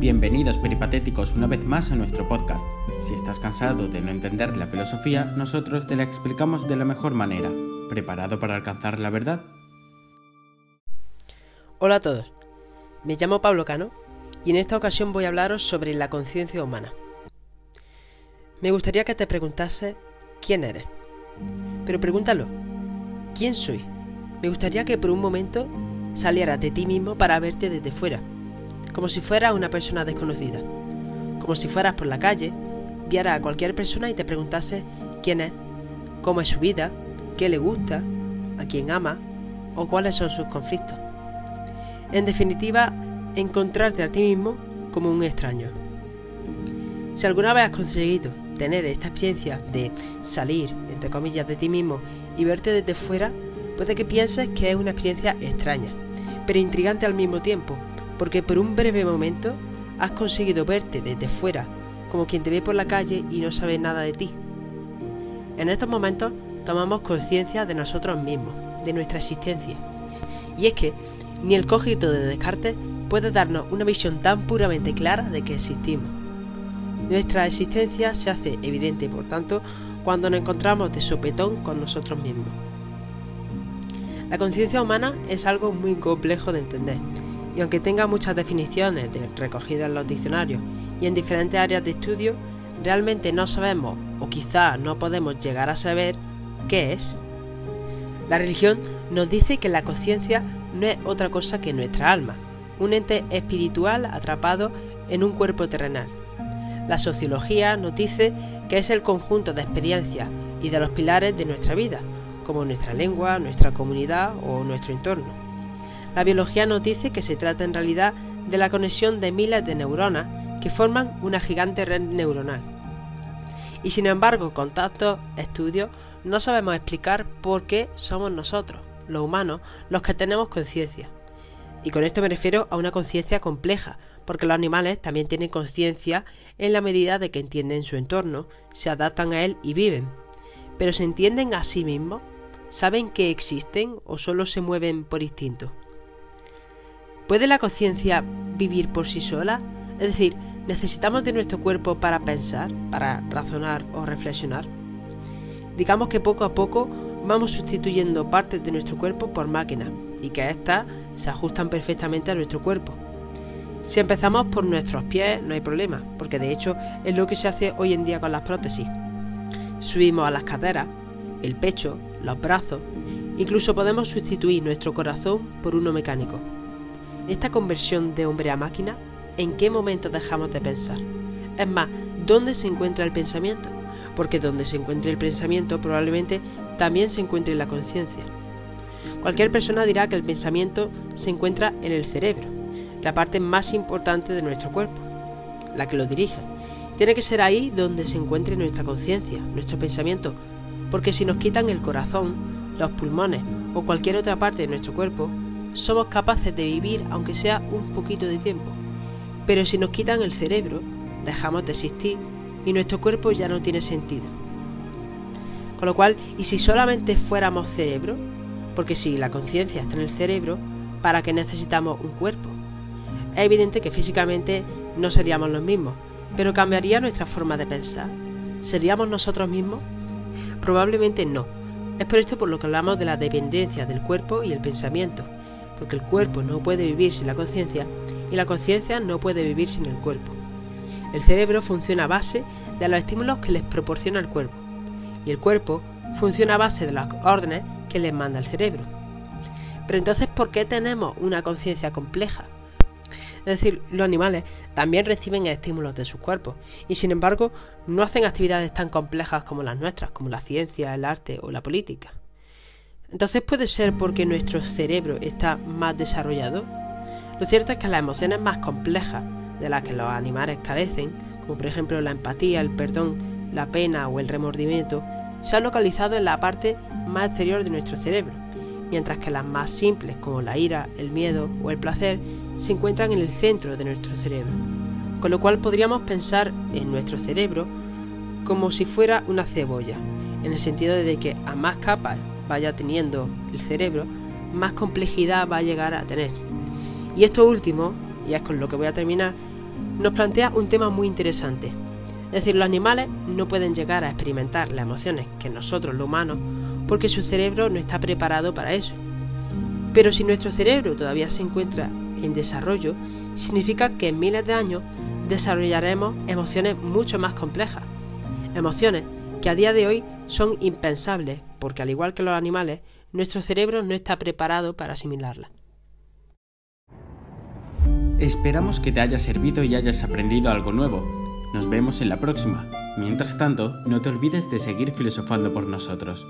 Bienvenidos peripatéticos una vez más a nuestro podcast. Si estás cansado de no entender la filosofía, nosotros te la explicamos de la mejor manera. ¿Preparado para alcanzar la verdad? Hola a todos, me llamo Pablo Cano y en esta ocasión voy a hablaros sobre la conciencia humana. Me gustaría que te preguntase quién eres. Pero pregúntalo, ¿quién soy? Me gustaría que por un momento salieras de ti mismo para verte desde fuera como si fuera una persona desconocida. Como si fueras por la calle, viera a cualquier persona y te preguntase quién es, cómo es su vida, qué le gusta, a quién ama o cuáles son sus conflictos. En definitiva, encontrarte a ti mismo como un extraño. Si alguna vez has conseguido tener esta experiencia de salir, entre comillas, de ti mismo y verte desde fuera, puede que pienses que es una experiencia extraña, pero intrigante al mismo tiempo, porque por un breve momento has conseguido verte desde fuera, como quien te ve por la calle y no sabe nada de ti. En estos momentos tomamos conciencia de nosotros mismos, de nuestra existencia. Y es que ni el cogito de Descartes puede darnos una visión tan puramente clara de que existimos. Nuestra existencia se hace evidente, por tanto, cuando nos encontramos de sopetón con nosotros mismos. La conciencia humana es algo muy complejo de entender y aunque tenga muchas definiciones recogidas en los diccionarios y en diferentes áreas de estudio, realmente no sabemos o quizá no podemos llegar a saber qué es. La religión nos dice que la conciencia no es otra cosa que nuestra alma, un ente espiritual atrapado en un cuerpo terrenal. La sociología nos dice que es el conjunto de experiencias y de los pilares de nuestra vida, como nuestra lengua, nuestra comunidad o nuestro entorno. La biología nos dice que se trata en realidad de la conexión de miles de neuronas que forman una gigante red neuronal. Y sin embargo, con tantos estudios, no sabemos explicar por qué somos nosotros, los humanos, los que tenemos conciencia. Y con esto me refiero a una conciencia compleja, porque los animales también tienen conciencia en la medida de que entienden su entorno, se adaptan a él y viven. Pero ¿se entienden a sí mismos? ¿Saben que existen o solo se mueven por instinto? ¿Puede la conciencia vivir por sí sola? Es decir, ¿necesitamos de nuestro cuerpo para pensar, para razonar o reflexionar? Digamos que poco a poco vamos sustituyendo partes de nuestro cuerpo por máquinas y que éstas se ajustan perfectamente a nuestro cuerpo. Si empezamos por nuestros pies no hay problema, porque de hecho es lo que se hace hoy en día con las prótesis. Subimos a las caderas, el pecho, los brazos, incluso podemos sustituir nuestro corazón por uno mecánico esta conversión de hombre a máquina, ¿en qué momento dejamos de pensar? Es más, ¿dónde se encuentra el pensamiento? Porque donde se encuentre el pensamiento probablemente también se encuentre la conciencia. Cualquier persona dirá que el pensamiento se encuentra en el cerebro, la parte más importante de nuestro cuerpo, la que lo dirige. Tiene que ser ahí donde se encuentre nuestra conciencia, nuestro pensamiento, porque si nos quitan el corazón, los pulmones o cualquier otra parte de nuestro cuerpo, somos capaces de vivir aunque sea un poquito de tiempo. Pero si nos quitan el cerebro, dejamos de existir y nuestro cuerpo ya no tiene sentido. Con lo cual, ¿y si solamente fuéramos cerebro? Porque si la conciencia está en el cerebro, ¿para qué necesitamos un cuerpo? Es evidente que físicamente no seríamos los mismos, pero ¿cambiaría nuestra forma de pensar? ¿Seríamos nosotros mismos? Probablemente no. Es por esto por lo que hablamos de la dependencia del cuerpo y el pensamiento, porque el cuerpo no puede vivir sin la conciencia y la conciencia no puede vivir sin el cuerpo. El cerebro funciona a base de los estímulos que les proporciona el cuerpo y el cuerpo funciona a base de las órdenes que les manda el cerebro. Pero entonces, ¿por qué tenemos una conciencia compleja? Es decir, los animales también reciben estímulos de sus cuerpos y sin embargo no hacen actividades tan complejas como las nuestras, como la ciencia, el arte o la política. Entonces puede ser porque nuestro cerebro está más desarrollado. Lo cierto es que las emociones más complejas de las que los animales carecen, como por ejemplo la empatía, el perdón, la pena o el remordimiento, se han localizado en la parte más exterior de nuestro cerebro, mientras que las más simples como la ira, el miedo o el placer se encuentran en el centro de nuestro cerebro. Con lo cual podríamos pensar en nuestro cerebro como si fuera una cebolla, en el sentido de que a más capas vaya teniendo el cerebro, más complejidad va a llegar a tener. Y esto último, y es con lo que voy a terminar, nos plantea un tema muy interesante. Es decir, los animales no pueden llegar a experimentar las emociones que nosotros los humanos porque su cerebro no está preparado para eso. Pero si nuestro cerebro todavía se encuentra en desarrollo, significa que en miles de años desarrollaremos emociones mucho más complejas. Emociones que a día de hoy son impensables, porque al igual que los animales, nuestro cerebro no está preparado para asimilarlas. Esperamos que te haya servido y hayas aprendido algo nuevo. Nos vemos en la próxima. Mientras tanto, no te olvides de seguir filosofando por nosotros.